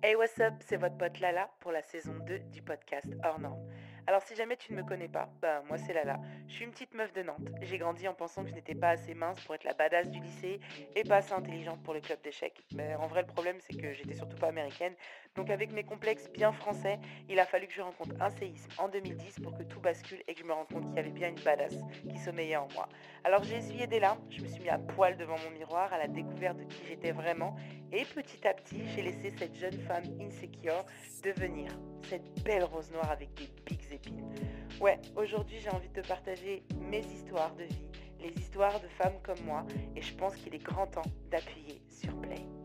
Hey what's up, c'est votre pote Lala pour la saison 2 du podcast Hors Norme. Alors si jamais tu ne me connais pas, bah moi c'est Lala. Je suis une petite meuf de Nantes. J'ai grandi en pensant que je n'étais pas assez mince pour être la badass du lycée et pas assez intelligente pour le club d'échecs. Mais en vrai le problème c'est que j'étais surtout pas américaine. Donc avec mes complexes bien français, il a fallu que je rencontre un séisme en 2010 pour que tout bascule et que je me rende compte qu'il y avait bien une badass qui sommeillait en moi. Alors j'ai essuyé des larmes, je me suis mis à poil devant mon miroir à la découverte de qui j'étais vraiment et petit à petit j'ai laissé cette jeune femme insecure devenir cette belle rose noire avec des pics épines. Ouais, aujourd'hui j'ai envie de te partager mes histoires de vie, les histoires de femmes comme moi, et je pense qu'il est grand temps d'appuyer sur play.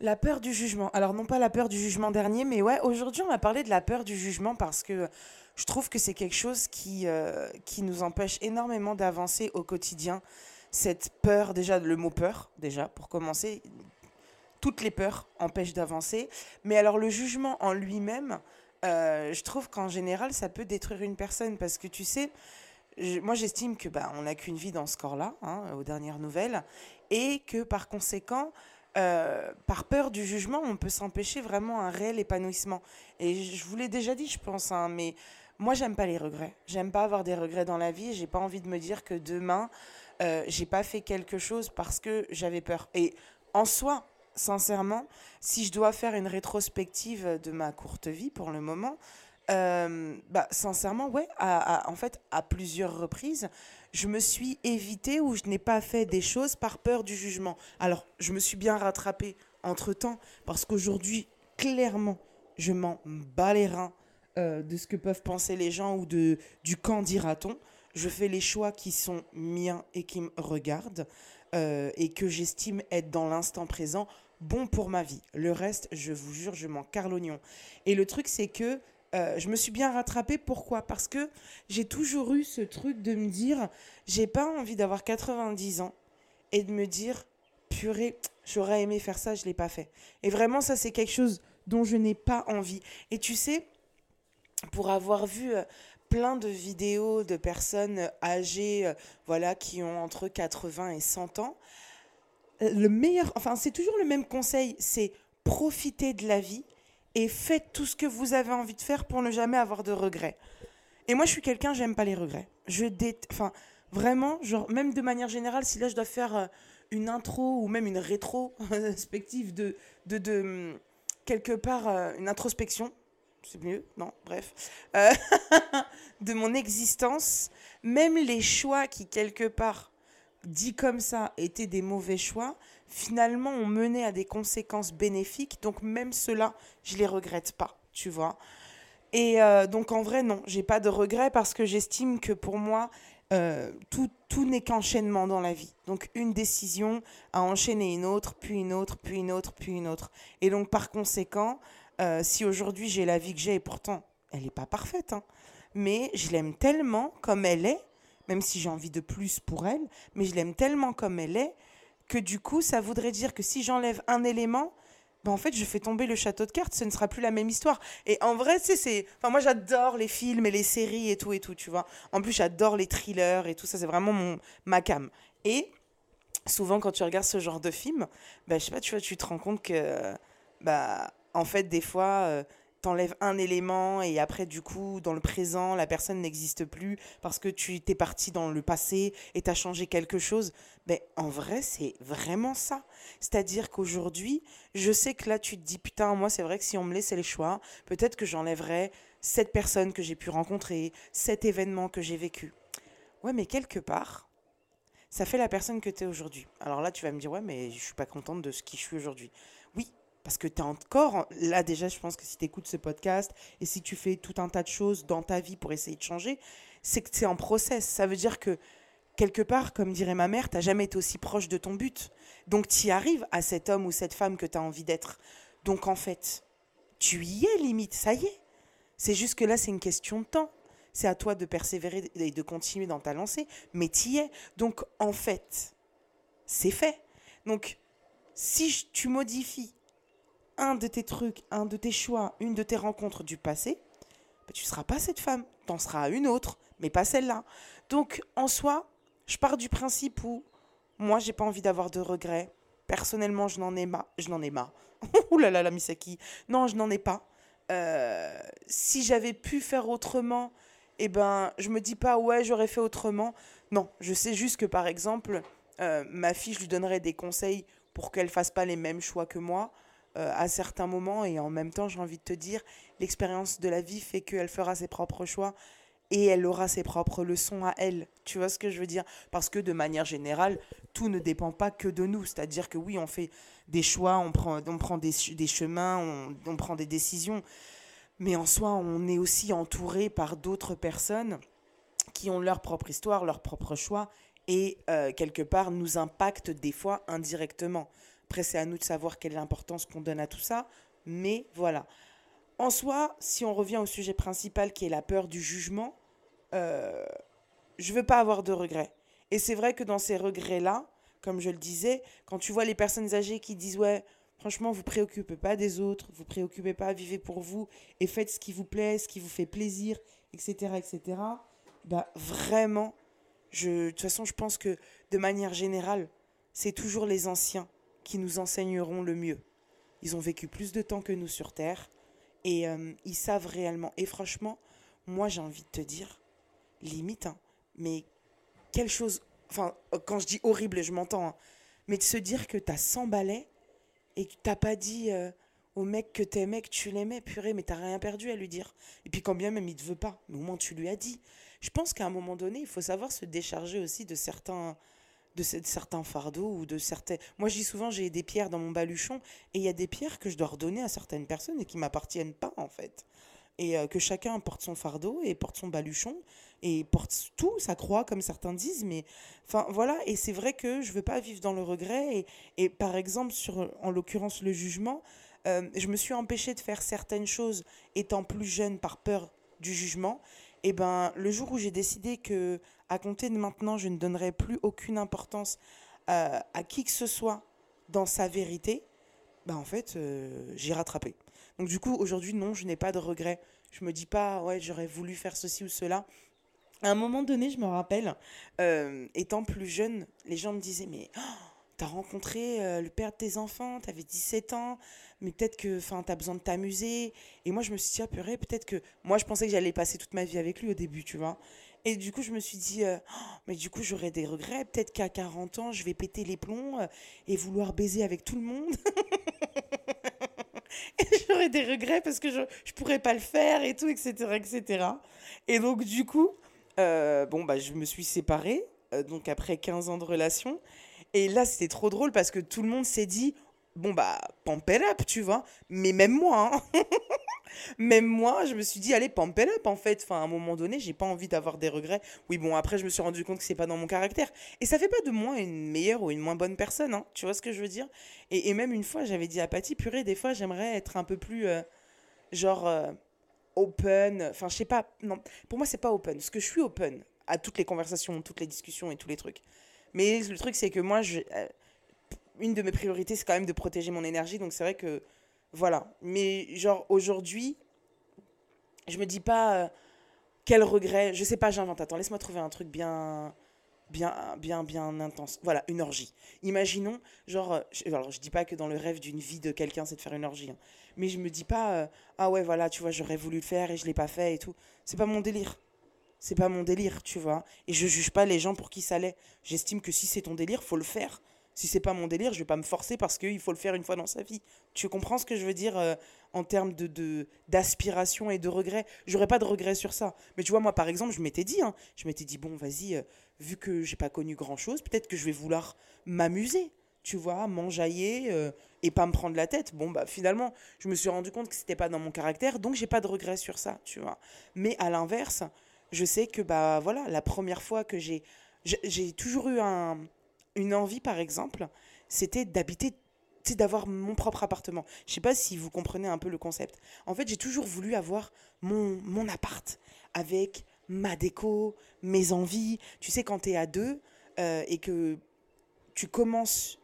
La peur du jugement. Alors non pas la peur du jugement dernier, mais ouais, aujourd'hui on va parler de la peur du jugement parce que je trouve que c'est quelque chose qui, euh, qui nous empêche énormément d'avancer au quotidien. Cette peur, déjà le mot peur, déjà pour commencer, toutes les peurs empêchent d'avancer. Mais alors le jugement en lui-même, euh, je trouve qu'en général, ça peut détruire une personne parce que tu sais, moi j'estime que bah, on n'a qu'une vie dans ce corps-là, hein, aux dernières nouvelles, et que par conséquent, euh, par peur du jugement, on peut s'empêcher vraiment un réel épanouissement. Et je vous l'ai déjà dit, je pense, hein, mais moi j'aime pas les regrets. J'aime pas avoir des regrets dans la vie. J'ai pas envie de me dire que demain euh, j'ai pas fait quelque chose parce que j'avais peur. Et en soi, sincèrement, si je dois faire une rétrospective de ma courte vie pour le moment, euh, bah, sincèrement, ouais, en fait, à plusieurs reprises, je me suis évité ou je n'ai pas fait des choses par peur du jugement. Alors, je me suis bien rattrapée entre-temps, parce qu'aujourd'hui, clairement, je m'en bats les reins euh, de ce que peuvent penser les gens ou de, du quand dira-t-on. Je fais les choix qui sont miens et qui me regardent euh, et que j'estime être dans l'instant présent bon pour ma vie. Le reste, je vous jure, je m'en carre l'oignon. Et le truc, c'est que euh, je me suis bien rattrapée. Pourquoi? Parce que j'ai toujours eu ce truc de me dire, j'ai pas envie d'avoir 90 ans et de me dire, purée, j'aurais aimé faire ça, je l'ai pas fait. Et vraiment, ça, c'est quelque chose dont je n'ai pas envie. Et tu sais, pour avoir vu euh, plein de vidéos de personnes âgées, euh, voilà, qui ont entre 80 et 100 ans, le meilleur, enfin c'est toujours le même conseil, c'est profiter de la vie et faites tout ce que vous avez envie de faire pour ne jamais avoir de regrets. Et moi je suis quelqu'un, j'aime pas les regrets. Je dé... enfin vraiment, genre même de manière générale, si là je dois faire euh, une intro ou même une rétrospective de, de, de hum, quelque part euh, une introspection, c'est mieux, non, bref, euh, de mon existence, même les choix qui quelque part dit comme ça, étaient des mauvais choix, finalement ont mené à des conséquences bénéfiques. Donc même cela, je les regrette pas, tu vois. Et euh, donc en vrai, non, j'ai pas de regrets parce que j'estime que pour moi, euh, tout, tout n'est qu'enchaînement dans la vie. Donc une décision a enchaîné une autre, puis une autre, puis une autre, puis une autre. Et donc par conséquent, euh, si aujourd'hui j'ai la vie que j'ai, et pourtant elle n'est pas parfaite, hein, mais je l'aime tellement comme elle est, même si j'ai envie de plus pour elle, mais je l'aime tellement comme elle est, que du coup, ça voudrait dire que si j'enlève un élément, ben en fait, je fais tomber le château de cartes, ce ne sera plus la même histoire. Et en vrai, c'est... Enfin, moi, j'adore les films et les séries et tout et tout, tu vois. En plus, j'adore les thrillers et tout ça, c'est vraiment mon, ma cam. Et souvent, quand tu regardes ce genre de film, ben, je sais pas, tu vois, tu te rends compte que, bah, en fait, des fois... Euh, t'enlèves un élément et après du coup dans le présent la personne n'existe plus parce que tu t'es parti dans le passé et t'as changé quelque chose. Mais en vrai c'est vraiment ça. C'est à dire qu'aujourd'hui je sais que là tu te dis putain moi c'est vrai que si on me laissait le choix peut-être que j'enlèverais cette personne que j'ai pu rencontrer cet événement que j'ai vécu. Ouais mais quelque part ça fait la personne que tu es aujourd'hui. Alors là tu vas me dire ouais mais je suis pas contente de ce qui je suis aujourd'hui parce que tu es encore, là déjà, je pense que si tu écoutes ce podcast et si tu fais tout un tas de choses dans ta vie pour essayer de changer, c'est que c'est en process. Ça veut dire que quelque part, comme dirait ma mère, tu jamais été aussi proche de ton but. Donc tu y arrives à cet homme ou cette femme que tu as envie d'être. Donc en fait, tu y es limite, ça y est. C'est juste que là, c'est une question de temps. C'est à toi de persévérer et de continuer dans ta lancée, mais tu y es. Donc en fait, c'est fait. Donc si tu modifies un de tes trucs, un de tes choix, une de tes rencontres du passé, bah, tu ne seras pas cette femme. Tu en seras une autre, mais pas celle-là. Donc, en soi, je pars du principe où moi, j'ai pas envie d'avoir de regrets. personnellement, je n'en ai marre. Je n'en ai marre. Ouh là là, la Misaki. Non, je n'en ai pas. Euh, si j'avais pu faire autrement, eh ben, je me dis pas, ouais, j'aurais fait autrement. Non, je sais juste que, par exemple, euh, ma fille, je lui donnerais des conseils pour qu'elle fasse pas les mêmes choix que moi euh, à certains moments. Et en même temps, j'ai envie de te dire, l'expérience de la vie fait qu'elle fera ses propres choix et elle aura ses propres leçons à elle. Tu vois ce que je veux dire? Parce que de manière générale, tout ne dépend pas que de nous. C'est-à-dire que oui, on fait des choix, on prend, on prend des, des chemins, on, prend des décisions. Mais en soi, on est aussi entouré par d'autres personnes qui ont leur propre histoire, leur propre choix et euh, quelque part nous impactent des fois indirectement. Après, c'est à nous de savoir quelle est l'importance qu'on donne à tout ça. Mais voilà. En soi, si on revient au sujet principal qui est la peur du jugement, euh, je veux pas avoir de regrets. Et c'est vrai que dans ces regrets-là, comme je le disais, quand tu vois les personnes âgées qui disent ouais, franchement, vous préoccupez pas des autres, vous préoccupez pas, vivez pour vous et faites ce qui vous plaît, ce qui vous fait plaisir, etc., etc. Bah vraiment, de toute façon, je pense que de manière générale, c'est toujours les anciens qui nous enseigneront le mieux. Ils ont vécu plus de temps que nous sur Terre et euh, ils savent réellement. Et franchement, moi j'ai envie de te dire, limite, hein, mais quelle chose, enfin quand je dis horrible, je m'entends, hein, mais de se dire que t'as 100 balais et que t'as pas dit euh, au mec que t'aimais, que tu l'aimais, purée, mais t'as rien perdu à lui dire. Et puis quand bien même il te veut pas, mais au moins tu lui as dit. Je pense qu'à un moment donné, il faut savoir se décharger aussi de certains de, certains fardeaux ou de certains. Moi, je dis souvent, j'ai des pierres dans mon baluchon et il y a des pierres que je dois redonner à certaines personnes et qui m'appartiennent pas en fait. Et euh, que chacun porte son fardeau et porte son baluchon et porte tout, sa croix, comme certains disent. Mais enfin, voilà. Et c'est vrai que je veux pas vivre dans le regret. Et, par exemple, sur, en l'occurrence, le jugement, euh, je me suis empêchée de faire certaines choses étant plus jeune par peur du jugement. Et ben, le jour où j'ai décidé que à compter de maintenant, je ne donnerai plus aucune importance euh, à qui que ce soit dans sa vérité, bah en fait, euh, j'ai rattrapé. Donc du coup, aujourd'hui, non, je n'ai pas de regrets. Je me dis pas, ouais, j'aurais voulu faire ceci ou cela. À un moment donné, je me rappelle, euh, étant plus jeune, les gens me disaient, mais oh, t'as rencontré le père de tes enfants, t'avais 17 ans, mais peut-être que t'as besoin de t'amuser et moi je me suis dit ah peut-être que moi je pensais que j'allais passer toute ma vie avec lui au début tu vois et du coup, je me suis dit, euh, oh, mais du coup, j'aurais des regrets. Peut-être qu'à 40 ans, je vais péter les plombs euh, et vouloir baiser avec tout le monde. j'aurais des regrets parce que je ne pourrais pas le faire et tout, etc. etc. Et donc, du coup, euh, bon, bah, je me suis séparée, donc après 15 ans de relation. Et là, c'était trop drôle parce que tout le monde s'est dit, bon, bah, pump it up, tu vois. Mais même moi, hein. Même moi, je me suis dit, allez, pump it up, en fait. Enfin, à un moment donné, j'ai pas envie d'avoir des regrets. Oui, bon, après, je me suis rendu compte que c'est pas dans mon caractère. Et ça fait pas de moi une meilleure ou une moins bonne personne, hein. Tu vois ce que je veux dire? Et, même une fois, j'avais dit à Patty, purée, des fois, j'aimerais être un peu plus, euh, genre, euh, open. Enfin, je sais pas. Non, pour moi, c'est pas open. Parce que je suis open à toutes les conversations, toutes les discussions et tous les trucs. Mais le truc, c'est que moi, euh, une de mes priorités, c'est quand même de protéger mon énergie. Donc, c'est vrai que voilà. Mais genre aujourd'hui, je me dis pas euh, quel regret. Je sais pas, j'invente. Attends, laisse-moi trouver un truc bien, bien, bien, bien intense. Voilà, une orgie. Imaginons, genre, euh, je, alors je dis pas que dans le rêve d'une vie de quelqu'un, c'est de faire une orgie. Hein. mais je me dis pas, ah ouais, voilà, tu vois, j'aurais voulu le faire et je l'ai pas fait et tout. C'est pas mon délire. C'est pas mon délire, tu vois. Et je juge pas les gens pour qui ça l'est. J'estime que si c'est ton délire, faut le faire si c'est pas mon délire, je vais pas me forcer parce qu'il faut le faire une fois dans sa vie. Tu comprends ce que je veux dire euh, en termes de d'aspiration et de regret J'aurais pas de regret sur ça. Mais tu vois, moi par exemple, je m'étais dit, hein, je m'étais dit, bon, vas-y, euh, vu que j'ai pas connu grand chose, peut-être que je vais vouloir m'amuser, tu vois, m'enjailler euh, et pas me prendre la tête. Bon, bah finalement, je me suis rendu compte que c'était pas dans mon caractère, donc j'ai pas de regret sur ça, tu vois. Mais à l'inverse, je sais que, bah voilà, la première fois que j'ai. J'ai toujours eu un une envie, par exemple, c'était d'habiter d'avoir mon propre appartement. Je sais pas si vous comprenez un peu le concept. En fait, j'ai toujours voulu avoir mon, mon appart avec ma déco, mes envies. Tu sais, quand tu es à deux euh, et que tu commences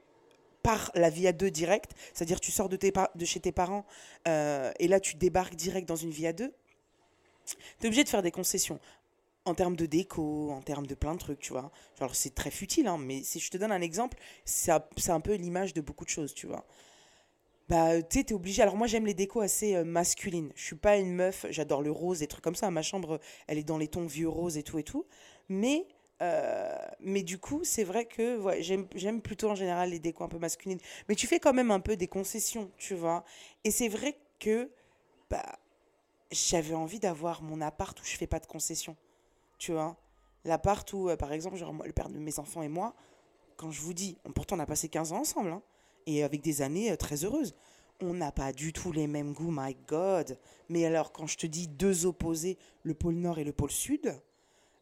par la vie à deux direct, c'est-à-dire tu sors de, tes de chez tes parents euh, et là tu débarques direct dans une vie à deux, tu es obligé de faire des concessions. en termes de déco, en termes de plein de trucs, tu vois. Genre, c'est très futile, hein, mais si je te donne un exemple, c'est un peu l'image de beaucoup de choses, tu vois. Bah, tu t'es obligé. Alors, moi, j'aime les décos assez euh, masculines. Je suis pas une meuf, j'adore le rose, des trucs comme ça. Ma chambre, elle est dans les tons vieux rose et tout et tout. Mais, euh, mais du coup, c'est vrai que j'aime plutôt en général les décos un peu masculines. Mais tu fais quand même un peu des concessions, tu vois. Et c'est vrai que bah, j'avais envie d'avoir mon appart où je fais pas de concessions tu vois. L'appart où, euh, par exemple, le père de mes enfants et moi, quand je vous dis, pourtant on a passé 15 ans ensemble, hein, et avec des années euh, très heureuses. On n'a pas du tout les mêmes goûts, my God. Mais alors, quand je te dis deux opposés, le pôle Nord et le pôle Sud,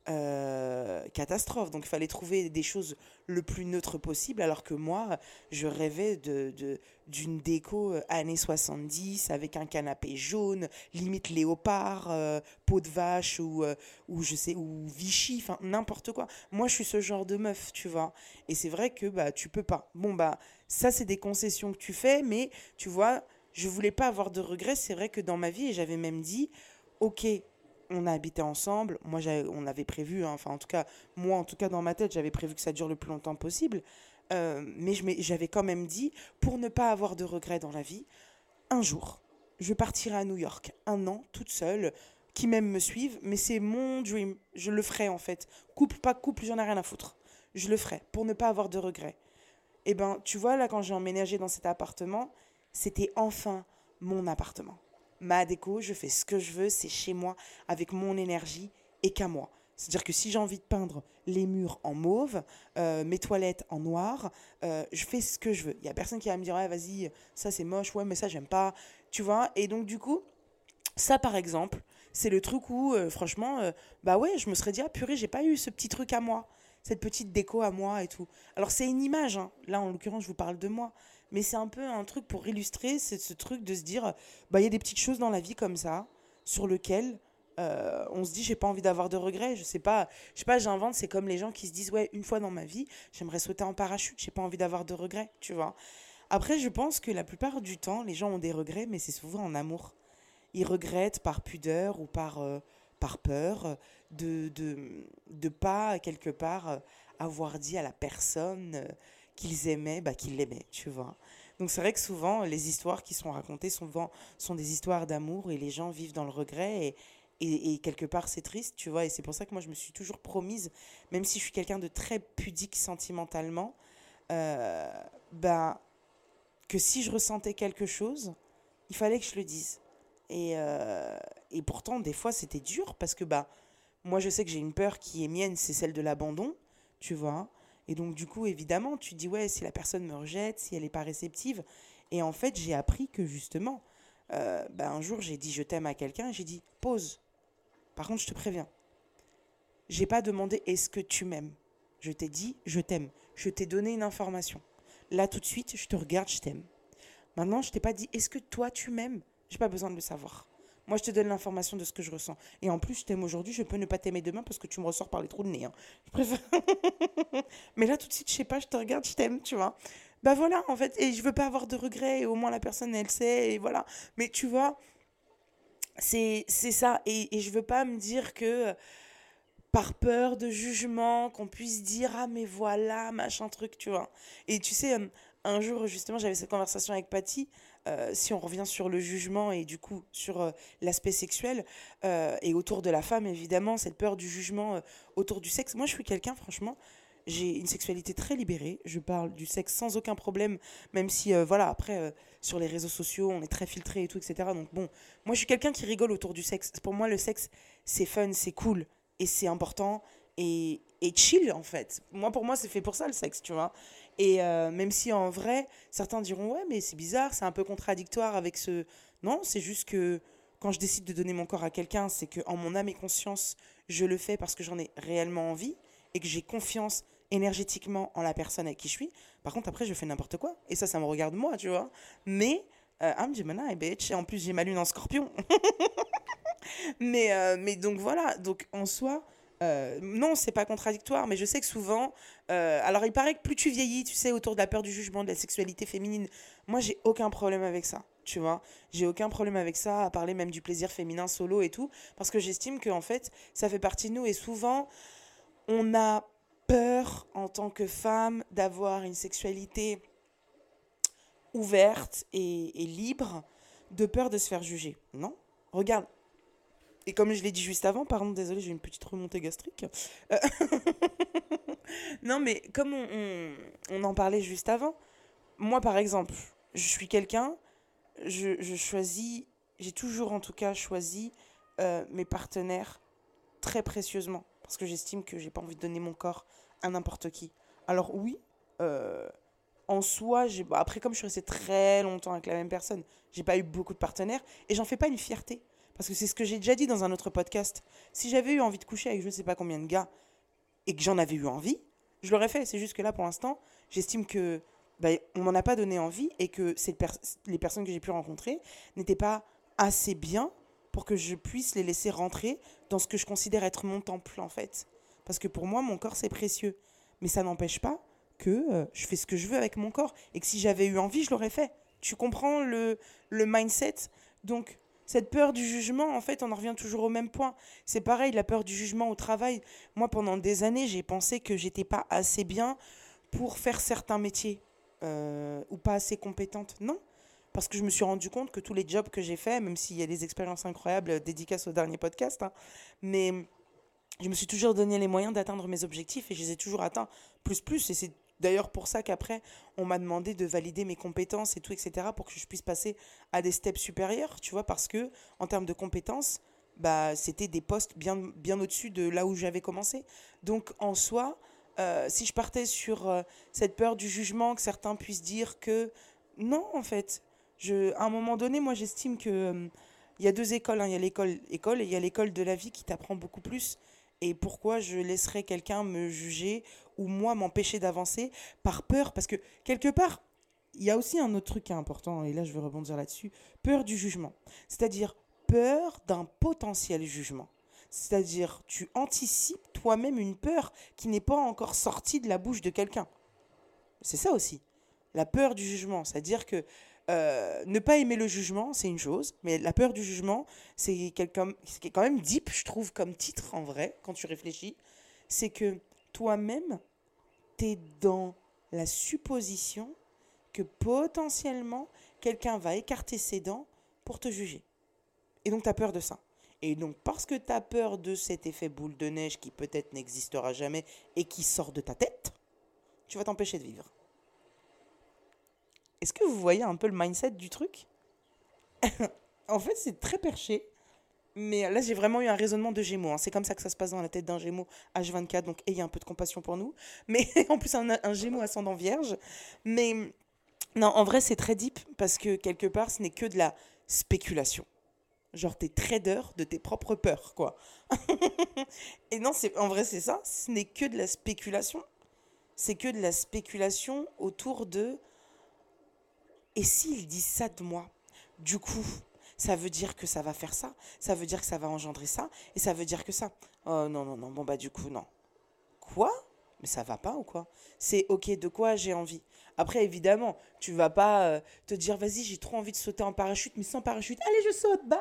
euh, catastrophe. Donc il fallait trouver des choses le plus neutre possible, alors que moi, je rêvais de, d'une déco euh, années 70 avec un canapé jaune, limite léopard, euh, peau de vache ou, ou je sais, ou Vichy, enfin n'importe quoi. Moi, je suis ce genre de meuf, tu vois. Et c'est vrai que bah, tu peux pas. Bon, bah, ça, c'est des concessions que tu fais, mais tu vois, je voulais pas avoir de regrets. C'est vrai que dans ma vie, j'avais même dit, ok, on a habité ensemble. Moi, on avait prévu, hein, enfin, en tout cas, moi, en tout cas, dans ma tête, j'avais prévu que ça dure le plus longtemps possible. Euh, mais j'avais quand même dit, pour ne pas avoir de regrets dans la vie, un jour, je partirai à New York, un an, toute seule, qui même me suivent, mais c'est mon dream. Je le ferai, en fait. Couple, pas couple, j'en ai rien à foutre. Je le ferai, pour ne pas avoir de regrets. Et eh ben, tu vois, là, quand j'ai emménagé dans cet appartement, c'était enfin mon appartement ma déco, je fais ce que je veux, c'est chez moi, avec mon énergie et qu'à moi. C'est-à-dire que si j'ai envie de peindre les murs en mauve, euh, mes toilettes en noir, euh, je fais ce que je veux. Il n'y a personne qui va me dire, vas-y, ça c'est moche, ouais, mais ça j'aime pas, tu vois? Et donc du coup, ça par exemple, c'est le truc où, euh, franchement, bah ouais, je me serais dit, ah purée, j'ai pas eu ce petit truc à moi, cette petite déco à moi et tout. Alors c'est une image, hein. là en l'occurrence, je vous parle de moi mais c'est un peu un truc pour illustrer, c'est ce truc de se dire, bah il y a des petites choses dans la vie comme ça, sur lesquelles euh, on se dit, j'ai pas envie d'avoir de regrets, je sais pas, je sais pas, j'invente, c'est comme les gens qui se disent, ouais, une fois dans ma vie, j'aimerais sauter en parachute, j'ai pas envie d'avoir de regrets, tu vois. Après, je pense que la plupart du temps, les gens ont des regrets, mais c'est souvent en amour. Ils regrettent par pudeur ou par, euh, par peur de, de, de pas, quelque part, avoir dit à la personne qu'ils aimaient, bah, qu'ils l'aimaient, tu vois. Donc c'est vrai que souvent, les histoires qui sont racontées souvent sont des histoires d'amour et les gens vivent dans le regret et, et, quelque part c'est triste, tu vois. Et c'est pour ça que moi je me suis toujours promise, même si je suis quelqu'un de très pudique sentimentalement, euh, bah, que si je ressentais quelque chose, il fallait que je le dise. Et, euh, et pourtant, des fois, c'était dur parce que bah, moi je sais que j'ai une peur qui est mienne, c'est celle de l'abandon, tu vois. Et donc, du coup, évidemment, tu dis, ouais, si la personne me rejette, si elle n'est pas réceptive. Et en fait, j'ai appris que justement, euh, ben, un jour, j'ai dit je t'aime à quelqu'un j'ai dit pause. Par contre, je te préviens. J'ai pas demandé est-ce que tu m'aimes? Je t'ai dit je t'aime. Je t'ai donné une information. Là, tout de suite, je te regarde, je t'aime. Maintenant, je t'ai pas dit est-ce que toi tu m'aimes? J'ai pas besoin de le savoir. Moi, je te donne l'information de ce que je ressens. Et en plus, je t'aime aujourd'hui, je peux ne pas t'aimer demain parce que tu me ressors par les trous de nez. Hein. Je préfère. Mais là, tout de suite, je sais pas, je te regarde, je t'aime, tu vois. Bah voilà, en fait, et je veux pas avoir de regrets, et au moins la personne, elle sait, et voilà. Mais tu vois, c'est ça. Et, et je veux pas me dire que par peur de jugement, qu'on puisse dire ah mais voilà, machin truc, tu vois. Et tu sais, un jour, justement, j'avais cette conversation avec Patty. Euh, si on revient sur le jugement et du coup sur euh, l'aspect sexuel euh, et autour de la femme, évidemment, cette peur du jugement autour du sexe. Moi, je suis quelqu'un, franchement, j'ai une sexualité très libérée. Je parle du sexe sans aucun problème, même si, voilà, après, sur les réseaux sociaux, on est très filtré et tout, etc. Donc, bon, moi, je suis quelqu'un qui rigole autour du sexe. Pour moi, le sexe, c'est fun, c'est cool et c'est important et, et chill, en fait. Moi, pour moi, c'est fait pour ça, le sexe, tu vois. Et euh, même si en vrai, certains diront ouais, mais c'est bizarre, c'est un peu contradictoire avec ce. Non, c'est juste que quand je décide de donner mon corps à quelqu'un, c'est que en mon âme et conscience, je le fais parce que j'en ai réellement envie et que j'ai confiance énergétiquement en la personne avec qui je suis. Par contre, après, je fais n'importe quoi. Et ça, ça me regarde moi, tu vois. Mais, euh, I'm Gemini, bitch. Et en plus, j'ai ma lune en scorpion. mais, euh, mais donc voilà. Donc en soi, euh, non, c'est pas contradictoire, mais je sais que souvent, Euh, alors, il paraît que plus tu vieillis, tu sais, autour de la peur du jugement, de la sexualité féminine, moi, j'ai aucun problème avec ça, tu vois. J'ai aucun problème avec ça, à parler même du plaisir féminin solo et tout, parce que j'estime que, en fait, ça fait partie de nous. Et souvent, on a peur, en tant que femme, d'avoir une sexualité ouverte et, et libre, de peur de se faire juger. Non? Regarde, et comme je l'ai dit juste avant, pardon, désolé, j'ai une petite remontée gastrique. Euh, non, mais comme on, en parlait juste avant, moi par exemple, je suis quelqu'un, je, choisis, j'ai toujours en tout cas choisi euh, mes partenaires très précieusement, parce que j'estime que j'ai pas envie de donner mon corps à n'importe qui. Alors oui, euh, en soi, après comme je suis restée très longtemps avec la même personne, j'ai pas eu beaucoup de partenaires, et j'en fais pas une fierté. Parce que c'est ce que j'ai déjà dit dans un autre podcast. Si j'avais eu envie de coucher avec je ne sais pas combien de gars et que j'en avais eu envie, je l'aurais fait. C'est juste que là, pour l'instant, j'estime que bah, on m'en a pas donné envie et que les personnes que j'ai pu rencontrer n'étaient pas assez bien pour que je puisse les laisser rentrer dans ce que je considère être mon temple, en fait. Parce que pour moi, mon corps, c'est précieux. Mais ça n'empêche pas que euh, je fais ce que je veux avec mon corps et que si j'avais eu envie, je l'aurais fait. Tu comprends le, le mindset? Donc, cette peur du jugement, en fait, on en revient toujours au même point. C'est pareil, la peur du jugement au travail. Moi, pendant des années, j'ai pensé que j'étais pas assez bien pour faire certains métiers euh, ou pas assez compétente. Non, parce que je me suis rendu compte que tous les jobs que j'ai faits, même s'il y a des expériences incroyables, dédicaces au dernier podcast, hein, mais je me suis toujours donné les moyens d'atteindre mes objectifs et je les ai toujours atteints plus plus et c'est D'ailleurs, pour ça qu'après, on m'a demandé de valider mes compétences et tout, etc., pour que je puisse passer à des steps supérieurs, tu vois, parce que, en termes de compétences, bah, c'était des postes bien, au-dessus de là où j'avais commencé. Donc, en soi, euh, si je partais sur euh, cette peur du jugement, que certains puissent dire que non, en fait, à un moment donné, moi, j'estime que euh, il y a deux écoles. Hein. Il y a l'école école et il y a l'école de la vie qui t'apprend beaucoup plus. Et pourquoi je laisserais quelqu'un me juger ou moi m'empêcher d'avancer par peur Parce que quelque part, il y a aussi un autre truc qui est important, et là je vais rebondir là-dessus, peur du jugement. C'est-à-dire peur d'un potentiel jugement. C'est-à-dire tu anticipes toi-même une peur qui n'est pas encore sortie de la bouche de quelqu'un. C'est ça aussi. La peur du jugement. C'est-à-dire que euh, ne pas aimer le jugement, c'est une chose, mais la peur du jugement, c'est quand même deep, je trouve, comme titre en vrai, quand tu réfléchis. C'est que toi-même, dans la supposition que potentiellement, quelqu'un va écarter ses dents pour te juger. Et donc, tu as peur de ça. Et donc, parce que tu as peur de cet effet boule de neige qui peut-être n'existera jamais et qui sort de ta tête, tu vas t'empêcher de vivre. Est-ce que vous voyez un peu le mindset du truc? En fait, c'est très perché. Mais là, j'ai vraiment eu un raisonnement de Gémeaux. Hein. C'est comme ça que ça se passe dans la tête d'un Gémeaux H24. Donc, ayez un peu de compassion pour nous. Mais en plus, un, un Gémeaux ascendant vierge. Mais non, en vrai, c'est très deep parce que quelque part, ce n'est que de la spéculation. Genre, t'es trader de tes propres peurs, quoi. Et non, c'est en vrai, c'est ça. Ce n'est que de la spéculation. C'est que de la spéculation autour de et s'ils disent ça de moi, du coup, ça veut dire que ça va faire ça, ça veut dire que ça va engendrer ça, et ça veut dire que ça. Oh non, non, non, bon bah du coup, non. Quoi? Mais ça va pas ou quoi? C'est ok, de quoi j'ai envie? Après, évidemment, tu vas pas euh, te dire, vas-y, j'ai trop envie de sauter en parachute, mais sans parachute, allez, je saute, bye!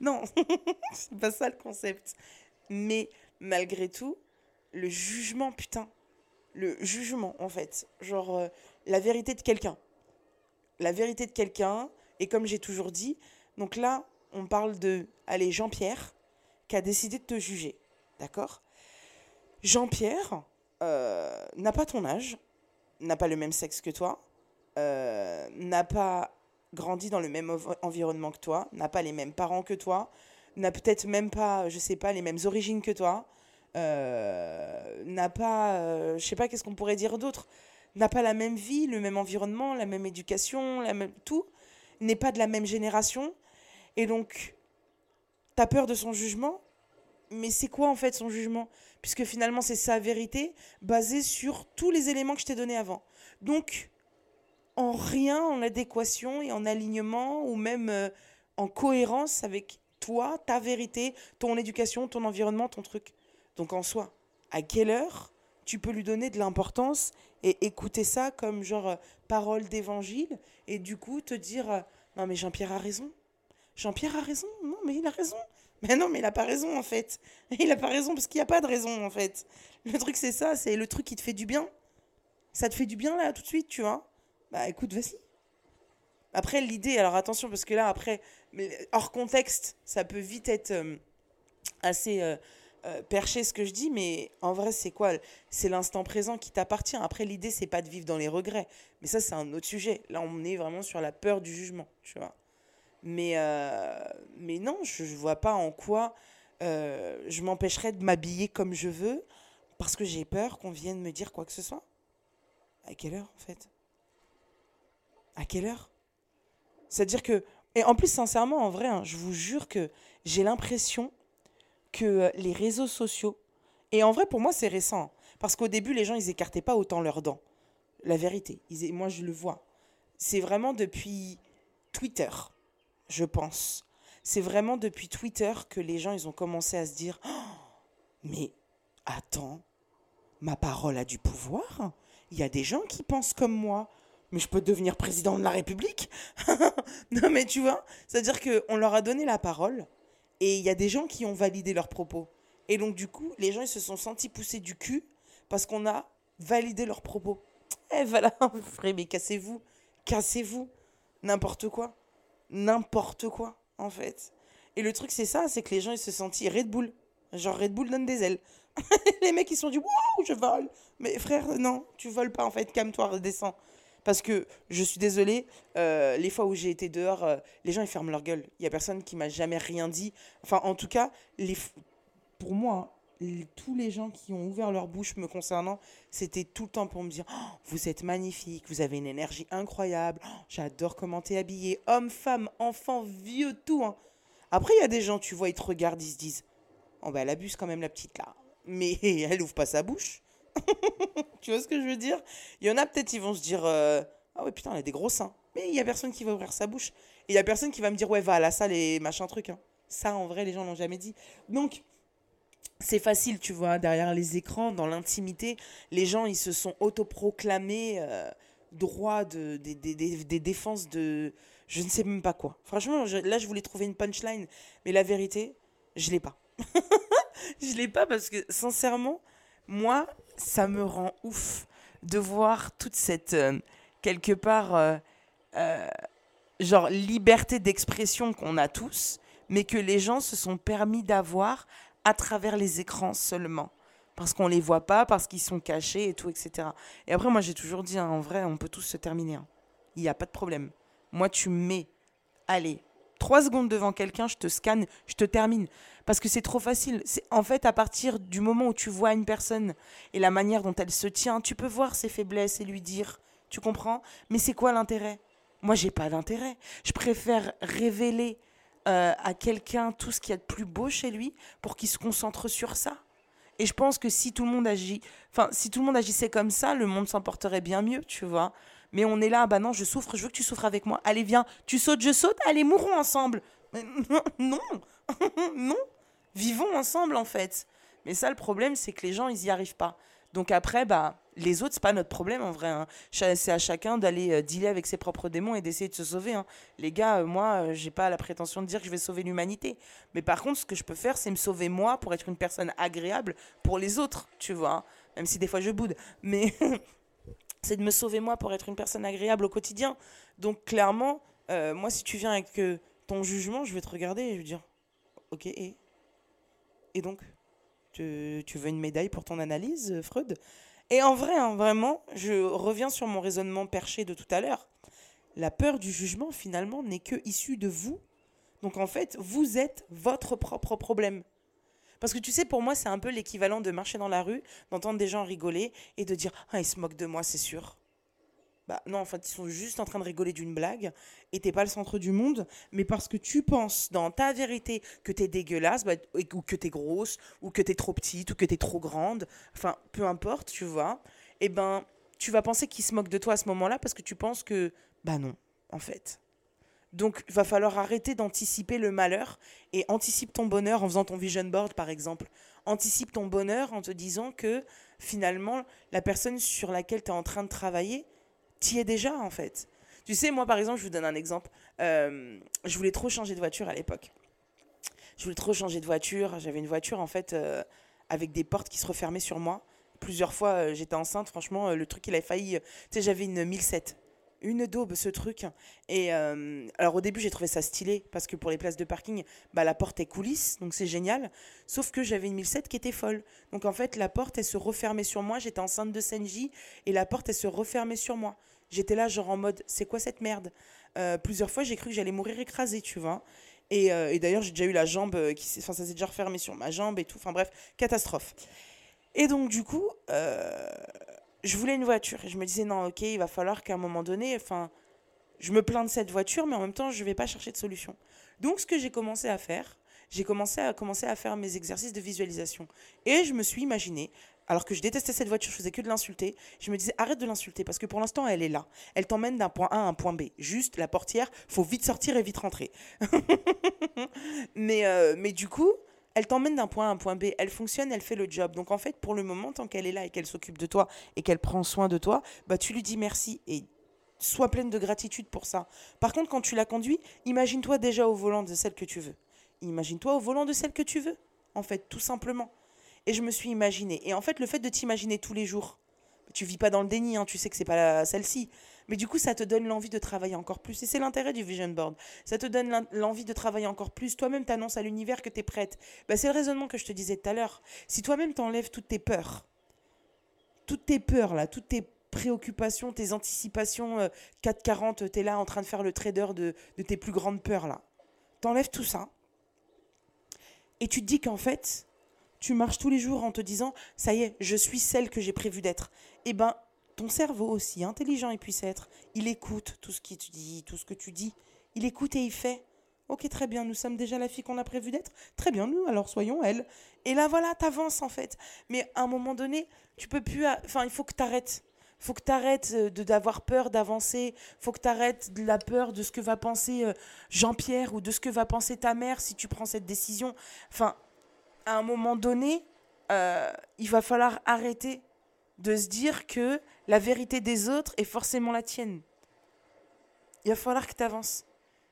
Non, c'est pas ça le concept. Mais malgré tout, le jugement, putain, le jugement en fait, genre euh, la vérité de quelqu'un. La vérité de quelqu'un. Et comme j'ai toujours dit, donc là, on parle de, allez, Jean-Pierre, qui a décidé de te juger. D'accord? Jean-Pierre euh, n'a pas ton âge, n'a pas le même sexe que toi, euh, n'a pas grandi dans le même environnement que toi, n'a pas les mêmes parents que toi, n'a peut-être même pas, je sais pas, les mêmes origines que toi, euh, n'a pas, je sais pas, qu'est-ce qu'on pourrait dire d'autre? N'a pas la même vie, le même environnement, la même éducation, la même tout, n'est pas de la même génération. Et donc, tu as peur de son jugement, mais c'est quoi en fait son jugement? Puisque finalement, c'est sa vérité basée sur tous les éléments que je t'ai donnés avant. Donc, en rien en adéquation et en alignement ou même euh, en cohérence avec toi, ta vérité, ton éducation, ton environnement, ton truc. Donc en soi, à quelle heure tu peux lui donner de l'importance et écouter ça comme genre euh, parole d'évangile et du coup te dire euh, non mais Jean-Pierre a raison. Jean-Pierre a raison. Non mais il a raison. Mais non mais il a pas raison en fait. Il a pas raison parce qu'il n'y a pas de raison en fait. Le truc c'est ça, c'est le truc qui te fait du bien. Ça te fait du bien là tout de suite, tu vois. Bah écoute, vas-y. Après l'idée, alors attention parce que là après hors contexte, ça peut vite être euh, assez euh, percher ce que je dis, mais en vrai, c'est quoi? C'est l'instant présent qui t'appartient. Après, l'idée, c'est pas de vivre dans les regrets. Mais ça, c'est un autre sujet. Là, on est vraiment sur la peur du jugement, tu vois. Mais, euh, mais non, je, ne vois pas en quoi euh, je m'empêcherais de m'habiller comme je veux parce que j'ai peur qu'on vienne me dire quoi que ce soit. À quelle heure, en fait? À quelle heure? C'est-à-dire que. Et en plus, sincèrement, en vrai, hein, je vous jure que j'ai l'impression que euh, les réseaux sociaux, et en vrai pour moi c'est récent, parce qu'au début les gens ils écartaient pas autant leurs dents. La vérité, moi je le vois. C'est vraiment depuis Twitter, je pense. C'est vraiment depuis Twitter que les gens ils ont commencé à se dire oh, mais attends, ma parole a du pouvoir. Il y a des gens qui pensent comme moi. Mais je peux devenir président de la République? Non mais tu vois, c'est-à-dire qu'on leur a donné la parole et il y a des gens qui ont validé leurs propos. Et donc, du coup, les gens, ils se sont sentis pousser du cul parce qu'on a validé leurs propos. Eh voilà, frère, mais cassez-vous. Cassez-vous. N'importe quoi. N'importe quoi, en fait. Et le truc, c'est ça, c'est que les gens, ils se sentent Red Bull. Genre, Red Bull donne des ailes. les mecs, ils sont dit, waouh, je vole. Mais frère, non, tu voles pas, en fait. Calme-toi, redescends. Parce que je suis désolée, euh, les fois où j'ai été dehors, euh, les gens ils ferment leur gueule. Il y a personne qui m'a jamais rien dit. Enfin, en tout cas, les, pour moi, tous les gens qui ont ouvert leur bouche me concernant, c'était tout le temps pour me dire oh, Vous êtes magnifique, vous avez une énergie incroyable, oh, j'adore comment t'es habillé, homme, femme, enfant, vieux, tout. Hein. Après, il y a des gens, tu vois, ils te regardent, ils se disent Oh, bah, elle abuse quand même la petite là. Mais elle ouvre pas sa bouche. tu vois ce que je veux dire? Il y en a peut-être, ils vont se dire euh, Ah ouais, putain, elle a des gros seins. Mais il y a personne qui va ouvrir sa bouche. Et il y a personne qui va me dire Ouais, va à la salle et machin truc. Hein. Ça, en vrai, les gens l'ont jamais dit. Donc, c'est facile, tu vois, derrière les écrans, dans l'intimité, les gens, ils se sont autoproclamés euh, droits de, des, des, des, défenses de je ne sais même pas quoi. Franchement, là, je voulais trouver une punchline, mais la vérité, je l'ai pas. je l'ai pas parce que, sincèrement, moi, ça me rend ouf de voir toute cette, euh, quelque part, euh, genre, liberté d'expression qu'on a tous, mais que les gens se sont permis d'avoir à travers les écrans seulement. Parce qu'on les voit pas, parce qu'ils sont cachés et tout, etc. Et après, moi, j'ai toujours dit, hein, en vrai, on peut tous se terminer. Hein. Il n'y a pas de problème. Moi, tu mets, allez, trois secondes devant quelqu'un, je te scanne, je te termine parce que c'est trop facile. C'est en fait à partir du moment où tu vois une personne et la manière dont elle se tient, tu peux voir ses faiblesses et lui dire, tu comprends? Mais c'est quoi l'intérêt? Moi, j'ai pas d'intérêt. Je préfère révéler euh, à quelqu'un tout ce qu'il y a de plus beau chez lui pour qu'il se concentre sur ça. Et je pense que si tout le monde agit, enfin, si tout le monde agissait comme ça, le monde s'emporterait bien mieux, tu vois. Mais on est là, bah non, je souffre, je veux que tu souffres avec moi. Allez, viens, tu sautes, je saute, allez, mourons ensemble. non, non, vivons ensemble en fait. Mais ça, le problème, c'est que les gens, ils n'y arrivent pas. Donc après, bah, les autres, c'est pas notre problème en vrai. Hein. C'est à chacun d'aller euh, dealer avec ses propres démons et d'essayer de se sauver. Hein. Les gars, euh, moi, euh, j'ai pas la prétention de dire que je vais sauver l'humanité. Mais par contre, ce que je peux faire, c'est me sauver moi pour être une personne agréable pour les autres, tu vois. Hein. Même si des fois je boude. Mais c'est de me sauver moi pour être une personne agréable au quotidien. Donc clairement, moi, si tu viens avec ton jugement, je vais te regarder et je vais dire, ok, et et donc, tu, veux une médaille pour ton analyse, Freud? Et en vrai, hein, vraiment, je reviens sur mon raisonnement perché de tout à l'heure. La peur du jugement, finalement, n'est que issue de vous. Donc en fait, vous êtes votre propre problème. Parce que tu sais, pour moi, c'est un peu l'équivalent de marcher dans la rue, d'entendre des gens rigoler et de dire Ah, ils se moquent de moi, c'est sûr. Bah non, en fait, ils sont juste en train de rigoler d'une blague et t'es pas le centre du monde, mais parce que tu penses dans ta vérité que t'es dégueulasse, bah, ou que t'es grosse, ou que t'es trop petite, ou que t'es trop grande, enfin, peu importe, tu vois, et eh ben, tu vas penser qu'ils se moquent de toi à ce moment-là parce que tu penses que, bah non, en fait. Donc, il va falloir arrêter d'anticiper le malheur et anticipe ton bonheur en faisant ton vision board, par exemple. Anticipe ton bonheur en te disant que finalement, la personne sur laquelle tu es en train de travailler, tu y es déjà en fait. Tu sais, moi par exemple, je vous donne un exemple. Euh, je voulais trop changer de voiture à l'époque. Je voulais trop changer de voiture. J'avais une voiture en fait euh, avec des portes qui se refermaient sur moi. Plusieurs fois, euh, j'étais enceinte. Franchement, le truc, il avait failli. tu sais, j'avais une 1007 une daube ce truc. Et alors au début j'ai trouvé ça stylé parce que pour les places de parking, bah, la porte est coulisse, donc c'est génial. Sauf que j'avais une 1007 qui était folle. Donc en fait la porte elle se refermait sur moi, j'étais enceinte de Senji et la porte elle se refermait sur moi. J'étais là genre en mode c'est quoi cette merde? Euh, Plusieurs fois j'ai cru que j'allais mourir écrasée, tu vois. Et, euh, et d'ailleurs j'ai déjà eu la jambe qui enfin ça s'est déjà refermé sur ma jambe et tout. Enfin bref, catastrophe. Et donc du coup je voulais une voiture. Et je me disais, non, ok, il va falloir qu'à un moment donné, enfin, je me plains de cette voiture, mais en même temps, je ne vais pas chercher de solution. Donc, ce que j'ai commencé à faire, j'ai commencé à, commencer à faire mes exercices de visualisation. Et je me suis imaginé, alors que je détestais cette voiture, je faisais que de l'insulter, je me disais, arrête de l'insulter, parce que pour l'instant, elle est là. Elle t'emmène d'un point A à un point B. Juste la portière, faut vite sortir et vite rentrer. mais, euh, mais du coup, elle t'emmène d'un point A à un point B, elle fonctionne, elle fait le job. Donc en fait, pour le moment, tant qu'elle est là et qu'elle s'occupe de toi et qu'elle prend soin de toi, bah tu lui dis merci et sois pleine de gratitude pour ça. Par contre, quand tu la conduis, imagine-toi déjà au volant de celle que tu veux. Imagine-toi au volant de celle que tu veux, en fait, tout simplement. Et je me suis imaginée. Et en fait, le fait de t'imaginer tous les jours, tu vis pas dans le déni, hein, tu sais que c'est pas celle-ci. Mais du coup, ça te donne l'envie de travailler encore plus. Et c'est l'intérêt du vision board. Ça te donne l'envie de travailler encore plus. Toi-même, tu annonces à l'univers que tu es prête. Bah, c'est le raisonnement que je te disais tout à l'heure. Si toi-même, t'enlèves toutes tes peurs, toutes tes peurs, là, toutes tes préoccupations, tes anticipations, 440, tu es là en train de faire le trader de, de tes plus grandes peurs, là. T'enlèves tout ça. Et tu te dis qu'en fait, tu marches tous les jours en te disant, ça y est, je suis celle que j'ai prévu d'être. Eh ben, ton cerveau, aussi intelligent il puisse être, il écoute tout ce que tu dis, tout ce que tu dis. Il écoute et il fait. Ok, très bien, nous sommes déjà la fille qu'on a prévu d'être. Très bien, nous, alors soyons elle. Et là, voilà, t'avances en fait. Mais à un moment donné, tu peux plus. Enfin, il faut que t'arrêtes. Faut que t'arrêtes euh, de d'avoir peur d'avancer. Faut que t'arrêtes de la peur de ce que va penser euh, Jean-Pierre ou de ce que va penser ta mère si tu prends cette décision. Enfin, à un moment donné, euh, il va falloir arrêter de se dire que la vérité des autres est forcément la tienne. Il va falloir que tu avances.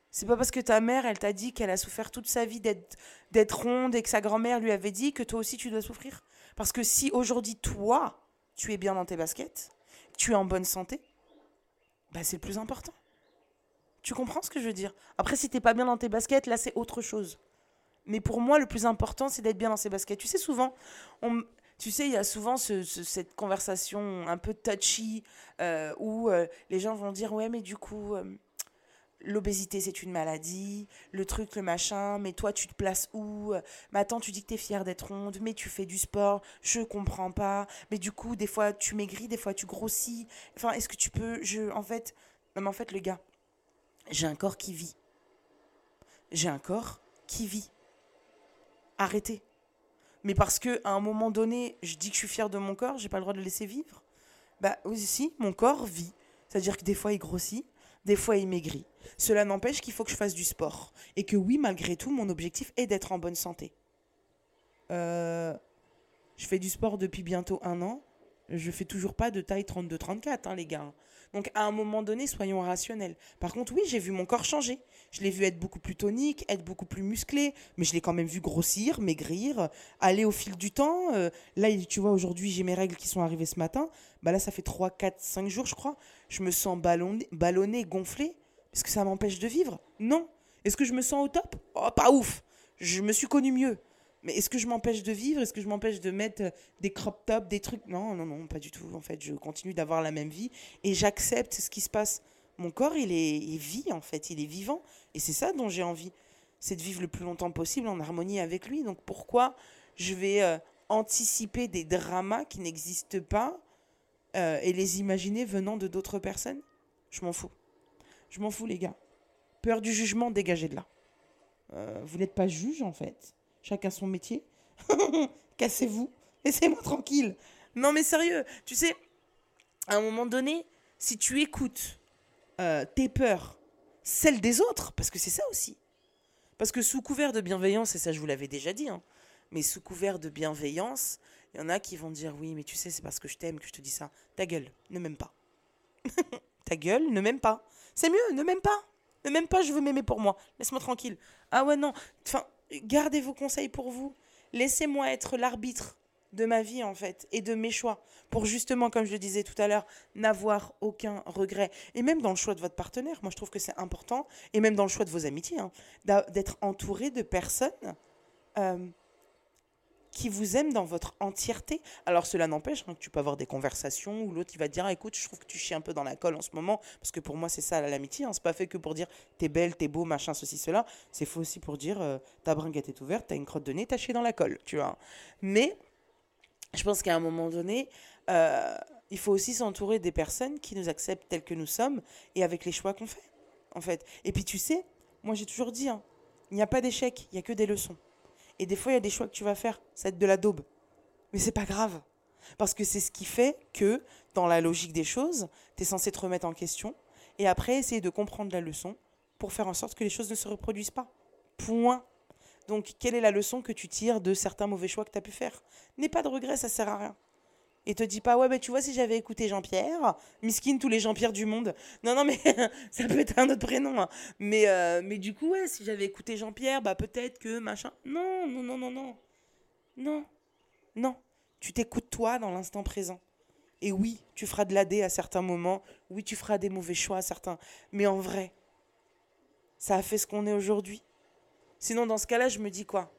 C'est pas parce que ta mère, elle t'a dit qu'elle a souffert toute sa vie d'être ronde et que sa grand-mère lui avait dit que toi aussi tu dois souffrir. Parce que si aujourd'hui, toi, tu es bien dans tes baskets, tu es en bonne santé, bah c'est le plus important. Tu comprends ce que je veux dire? Après, si t'es pas bien dans tes baskets, là, c'est autre chose. Mais pour moi, le plus important, c'est d'être bien dans ses baskets. Tu sais, souvent, tu sais, il y a souvent cette conversation un peu touchy euh, où euh, les gens vont dire Ouais, mais du coup, euh, l'obésité, c'est une maladie, le truc, le machin, mais toi, tu te places où Mais tu dis que tu es fière d'être ronde, mais tu fais du sport, je comprends pas. Mais du coup, des fois, tu maigris, des fois, tu grossis. Enfin, est-ce que tu peux. Je, en fait, mais en fait, le gars, j'ai un corps qui vit. J'ai un corps qui vit. Arrêtez mais parce que à un moment donné, je dis que je suis fière de mon corps, j'ai pas le droit de le laisser vivre. Bah aussi, mon corps vit. C'est-à-dire que des fois il grossit, des fois il maigrit. Cela n'empêche qu'il faut que je fasse du sport. Et que oui, malgré tout, mon objectif est d'être en bonne santé. Euh, je fais du sport depuis bientôt un an. Je fais toujours pas de taille 32-34, hein, les gars. Donc à un moment donné, soyons rationnels. Par contre, oui, j'ai vu mon corps changer. Je l'ai vu être beaucoup plus tonique, être beaucoup plus musclé, mais je l'ai quand même vu grossir, maigrir, aller au fil du temps. Euh, là, tu vois, aujourd'hui, j'ai mes règles qui sont arrivées ce matin. Bah là, ça fait 3, 4, 5 jours, je crois. Je me sens ballonné, ballonné gonflé. Est-ce que ça m'empêche de vivre? Non. Est-ce que je me sens au top? Oh, pas ouf. Je me suis connu mieux. Mais est-ce que je m'empêche de vivre? Est-ce que je m'empêche de mettre euh, des crop tops, des trucs? Non, non, non, pas du tout. En fait, je continue d'avoir la même vie et j'accepte ce qui se passe. Mon corps, il est il vit en fait, il est vivant et c'est ça dont j'ai envie. C'est de vivre le plus longtemps possible en harmonie avec lui. Donc pourquoi je vais euh, anticiper des dramas qui n'existent pas euh, et les imaginer venant de d'autres personnes? Je m'en fous. Je m'en fous, les gars. Peur du jugement, dégagez de là. vous n'êtes pas juge en fait chacun son métier. Cassez-vous, laissez-moi tranquille. Non mais sérieux, tu sais, à un moment donné, si tu écoutes euh, tes peurs, celles des autres, parce que c'est ça aussi. Parce que sous couvert de bienveillance, et ça je vous l'avais déjà dit, hein, mais sous couvert de bienveillance, Il y en a qui vont dire oui, mais tu sais, c'est parce que je t'aime que je te dis ça. Ta gueule, ne m'aime pas. Ta gueule, ne m'aime pas. C'est mieux, ne m'aime pas. Ne m'aime pas, je veux m'aimer pour moi. Laisse-moi tranquille. Ah ouais, non. Enfin, gardez vos conseils pour vous. Laissez-moi être l'arbitre de ma vie, en fait, et de mes choix. Pour justement, comme je le disais tout à l'heure, n'avoir aucun regret. Et même dans le choix de votre partenaire, moi je trouve que c'est important, et même dans le choix de vos amitiés, hein, d'être entouré de personnes. Euh, qui vous aime dans votre entièreté. Alors cela n'empêche hein, que tu peux avoir des conversations où l'autre il va dire ah, écoute je trouve que tu chies un peu dans la colle en ce moment parce que pour moi c'est ça l'amitié. Hein. C'est pas fait que pour dire t'es belle, t'es beau, machin ceci cela. C'est faux aussi pour dire euh, ta bringuette est ouverte, t'as une crotte de nez, t'as chié dans la colle, tu vois. Mais je pense qu'à un moment donné euh, il faut aussi s'entourer des personnes qui nous acceptent tels que nous sommes et avec les choix qu'on fait en fait. Et puis tu sais, moi j'ai toujours dit hein, il n'y a pas d'échec, il y a que des leçons. Et des fois, il y a des choix que tu vas faire. Ça va être de la daube. Mais c'est pas grave. Parce que c'est ce qui fait que, dans la logique des choses, tu es censé te remettre en question et après essayer de comprendre la leçon pour faire en sorte que les choses ne se reproduisent pas. Point. Donc, quelle est la leçon que tu tires de certains mauvais choix que tu as pu faire? N'aie pas de regrets, ça sert à rien. Et te dis pas ouais mais tu vois si j'avais écouté Jean-Pierre miskin tous les Jean-Pierre du monde. Non non mais ça peut être un autre prénom hein. mais euh, mais du coup ouais si j'avais écouté Jean-Pierre bah peut-être que machin. Non non non non non. Non. Non. Tu t'écoutes toi dans l'instant présent. Et oui tu feras de l'AD à certains moments. Oui tu feras des mauvais choix à certains. Mais en vrai ça a fait ce qu'on est aujourd'hui sinon dans ce cas-là je me dis quoi?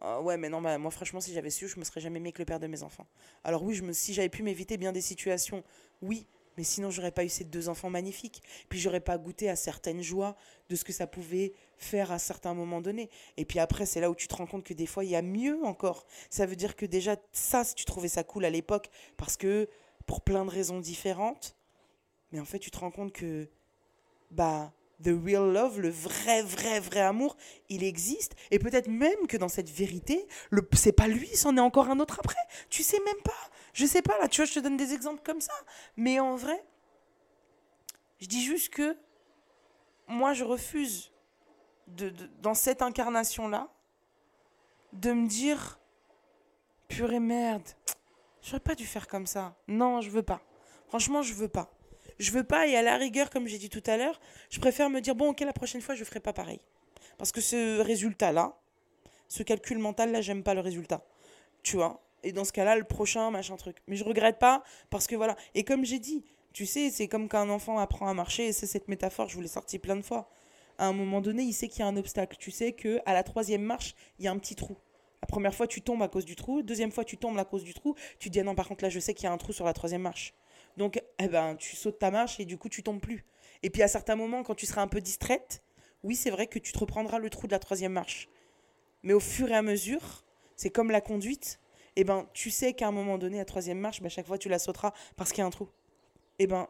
Ah ouais, mais non, bah, moi franchement, si j'avais su, je me serais jamais aimé que le père de mes enfants. Alors oui, je me, si j'avais pu m'éviter bien des situations, oui, mais sinon j'aurais pas eu ces deux enfants magnifiques. Puis j'aurais pas goûté à certaines joies de ce que ça pouvait faire à certains moments donnés. Et puis après, c'est là où tu te rends compte que des fois, il y a mieux encore. Ça veut dire que déjà, ça, si tu trouvais ça cool à l'époque, parce que pour plein de raisons différentes, mais en fait, tu te rends compte que, bah, the real love, le vrai, vrai, vrai amour, il existe. Et peut-être même que dans cette vérité, le, c'est pas lui, c'en est encore un autre après. Tu sais même pas. Je sais pas, là, tu vois, je te donne des exemples comme ça. Mais en vrai, je dis juste que moi, je refuse, de, dans cette incarnation-là, de me dire, purée merde, j'aurais pas dû faire comme ça. Non, je veux pas. Franchement, je veux pas. Je veux pas, et à la rigueur, comme j'ai dit tout à l'heure, je préfère me dire, bon, ok, la prochaine fois, je ferai pas pareil. Parce que ce résultat-là, ce calcul mental-là, j'aime pas le résultat. Tu vois? Et dans ce cas-là, le prochain, machin truc. Mais je regrette pas, parce que voilà. Et comme j'ai dit, tu sais, c'est comme quand un enfant apprend à marcher, et c'est cette métaphore, je vous l'ai sortie plein de fois. À un moment donné, il sait qu'il y a un obstacle. Tu sais que à la troisième marche, il y a un petit trou. La première fois, tu tombes à cause du trou. Deuxième fois, tu tombes à cause du trou. Tu dis, ah non, par contre, là, je sais qu'il y a un trou sur la troisième marche. Donc, eh ben, tu sautes ta marche et du coup, tu tombes plus. Et puis, à certains moments, quand tu seras un peu distraite, oui, c'est vrai que tu te reprendras le trou de la troisième marche. Mais au fur et à mesure, c'est comme la conduite. Eh ben, tu sais qu'à un moment donné, la troisième marche, ben, chaque fois, tu la sauteras parce qu'il y a un trou. Eh ben,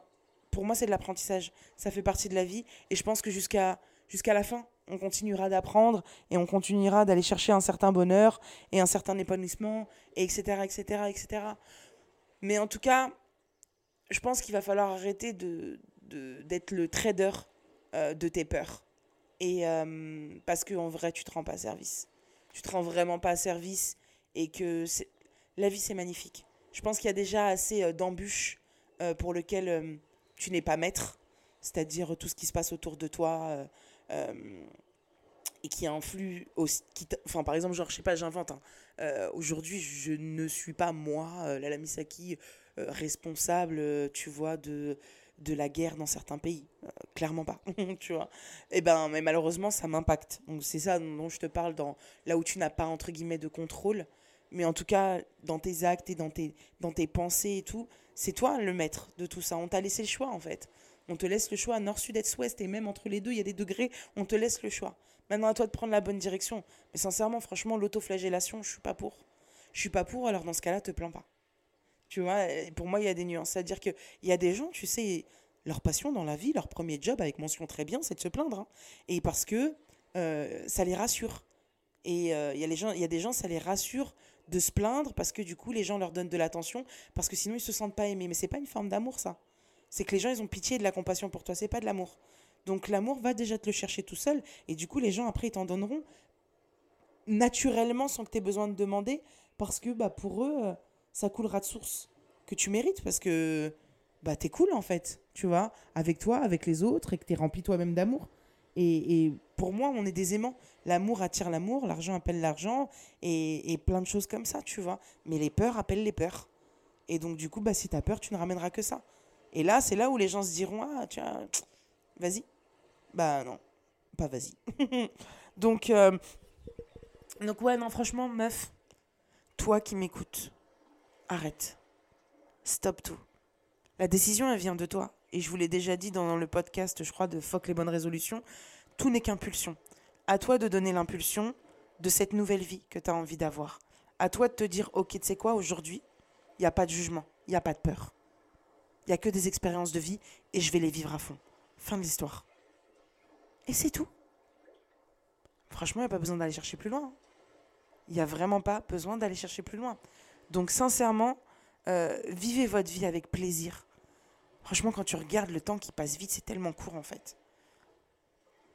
pour moi, c'est de l'apprentissage. Ça fait partie de la vie. Et je pense que jusqu'à la fin, on continuera d'apprendre et on continuera d'aller chercher un certain bonheur et un certain épanouissement, et etc., etc., etc. Mais en tout cas, je pense qu'il va falloir arrêter de, d'être le trader euh, de tes peurs. Et euh, parce qu'en vrai, tu te rends pas service. Tu te rends vraiment pas service et que la vie, c'est magnifique. Je pense qu'il y a déjà assez euh, d'embûches pour lesquelles tu n'es pas maître, c'est-à-dire tout ce qui se passe autour de toi et qui influe enfin, par exemple, genre, je sais pas, j'invente. Hein. Aujourd'hui, je ne suis pas moi, Lala Misaki euh, responsable, euh, tu vois, de, de la guerre dans certains pays. Euh, clairement pas, tu vois. Et eh ben, mais malheureusement, ça m'impacte. Donc c'est ça dont je te parle, dans, là où tu n'as pas, entre guillemets, de contrôle. Mais en tout cas, dans tes actes et dans tes, dans tes pensées et tout, c'est toi le maître de tout ça. On t'a laissé le choix, en fait. On te laisse le choix nord, sud, est, ouest. Et même entre les deux, il y a des degrés. On te laisse le choix. Maintenant, à toi de prendre la bonne direction. Mais sincèrement, franchement, l'autoflagellation, je suis pas pour. Je suis pas pour, alors dans ce cas-là, te plains pas. Tu vois, pour moi, il y a des nuances. C'est-à-dire qu'il y a des gens, tu sais, leur passion dans la vie, leur premier job, avec mention très bien, c'est de se plaindre. Hein. Et parce que euh, ça les rassure. Et euh, il y, a des gens, ça les rassure de se plaindre parce que du coup, les gens leur donnent de l'attention parce que sinon, ils se sentent pas aimés. Mais c'est pas une forme d'amour, ça. C'est que les gens, ils ont pitié et de la compassion pour toi. C'est pas de l'amour. Donc l'amour va déjà te le chercher tout seul. Et du coup, les gens, après, ils t'en donneront naturellement sans que tu aies besoin de demander parce que bah, pour eux. Ça coulera de source que tu mérites parce que bah t'es cool en fait, tu vois, avec toi, avec les autres et que t'es rempli toi-même d'amour. Et, et, pour moi, on est des aimants. L'amour attire l'amour, l'argent appelle l'argent et, et, plein de choses comme ça, tu vois. Mais les peurs appellent les peurs. Et donc, du coup, bah, si t'as peur, tu ne ramèneras que ça. Et là, c'est là où les gens se diront Ah, tiens, vas-y. Bah non, pas vas-y. donc, euh, donc, ouais, non, franchement, meuf, toi qui m'écoutes, arrête. Stop tout. La décision, elle vient de toi. Et je vous l'ai déjà dit dans le podcast, je crois, de Foc les bonnes résolutions. Tout n'est qu'impulsion. À toi de donner l'impulsion de cette nouvelle vie que tu as envie d'avoir. À toi de te dire, ok, tu sais quoi, aujourd'hui, il n'y a pas de jugement, il n'y a pas de peur. Il n'y a que des expériences de vie et je vais les vivre à fond. Fin de l'histoire. Et c'est tout. Franchement, il n'y a pas besoin d'aller chercher plus loin. Il n'y a vraiment pas besoin d'aller chercher plus loin. Donc sincèrement, euh, vivez votre vie avec plaisir. Franchement, quand tu regardes le temps qui passe vite, c'est tellement court en fait.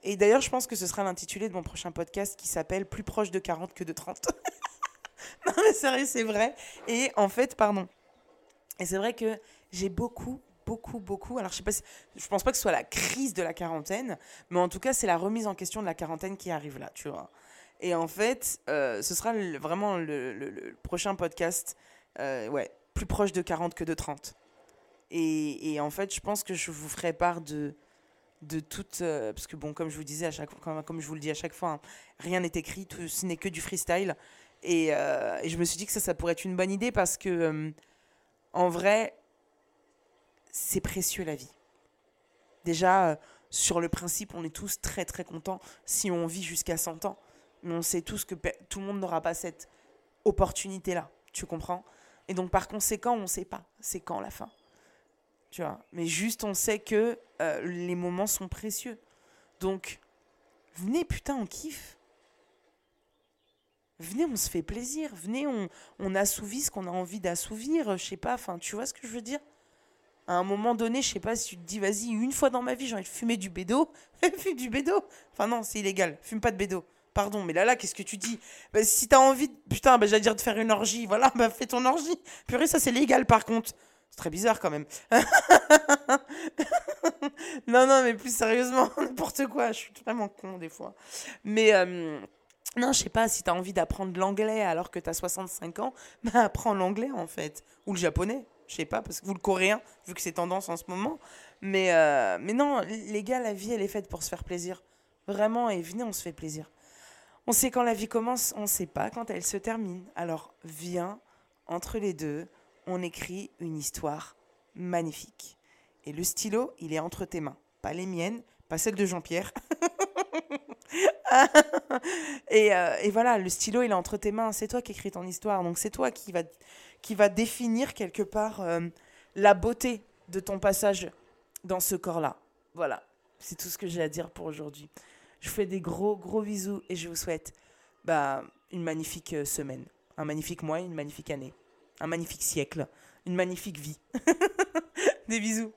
Et d'ailleurs, je pense que ce sera l'intitulé de mon prochain podcast qui s'appelle Plus proche de 40 que de 30. non mais sérieux, c'est vrai. Et en fait, pardon. Et c'est vrai que j'ai beaucoup, beaucoup, beaucoup. Alors, je sais pas si, je pense pas que ce soit la crise de la quarantaine, mais en tout cas, c'est la remise en question de la quarantaine qui arrive là, tu vois. Et en fait, euh, ce sera vraiment le, prochain podcast, euh, ouais, plus proche de 40 que de 30. Et, en fait, je pense que je vous ferai part de, de toute. Euh, parce que, bon, comme je vous disais à chaque comme, comme je vous le dis à chaque fois, hein, rien n'est écrit, tout, ce n'est que du freestyle. Et, et, je me suis dit que ça, ça pourrait être une bonne idée parce que, en vrai, c'est précieux la vie. Déjà, sur le principe, on est tous très très contents si on vit jusqu'à 100 ans. Mais on sait tous que tout le monde n'aura pas cette opportunité-là. Tu comprends? Et donc, par conséquent, on ne sait pas c'est quand la fin. Tu vois? Mais juste, on sait que euh, les moments sont précieux. Donc, venez, putain, on kiffe. Venez, on se fait plaisir. Venez, on, on assouvit ce qu'on a envie d'assouvir. Je sais pas, enfin, tu vois ce que je veux dire? À un moment donné, je sais pas si tu te dis, vas-y, une fois dans ma vie, j'ai envie de fumer du bédo, fume du bédo. Enfin, non, c'est illégal, fume pas de bédo. Pardon, mais là, là, qu'est-ce que tu dis? Bah, Si t'as envie, de... putain, bah, j'allais dire de faire une orgie, voilà, bah fais ton orgie. Purée, ça c'est légal par contre. C'est très bizarre quand même. non, non, mais plus sérieusement, n'importe quoi, je suis vraiment con des fois. Mais. Euh... Non, je sais pas, si t'as envie d'apprendre l'anglais alors que t'as 65 ans, bah apprends l'anglais en fait. Ou le japonais, je sais pas, parce que vous le coréen, vu que c'est tendance en ce moment. Mais, euh, mais non, les gars, la vie, elle est faite pour se faire plaisir. Vraiment, et venez, on se fait plaisir. On sait quand la vie commence, on ne sait pas quand elle se termine. Alors viens, entre les deux, on écrit une histoire magnifique. Et le stylo, il est entre tes mains. Pas les miennes, pas celles de Jean-Pierre. et, euh, et, voilà, le stylo, il est entre tes mains. C'est toi qui écris ton histoire. Donc c'est toi qui va, qui va définir quelque part euh, la beauté de ton passage dans ce corps-là. Voilà, c'est tout ce que j'ai à dire pour aujourd'hui. Je vous fais des gros, gros bisous et je vous souhaite bah, une magnifique euh, semaine, un magnifique mois, une magnifique année, un magnifique siècle, une magnifique vie. des bisous.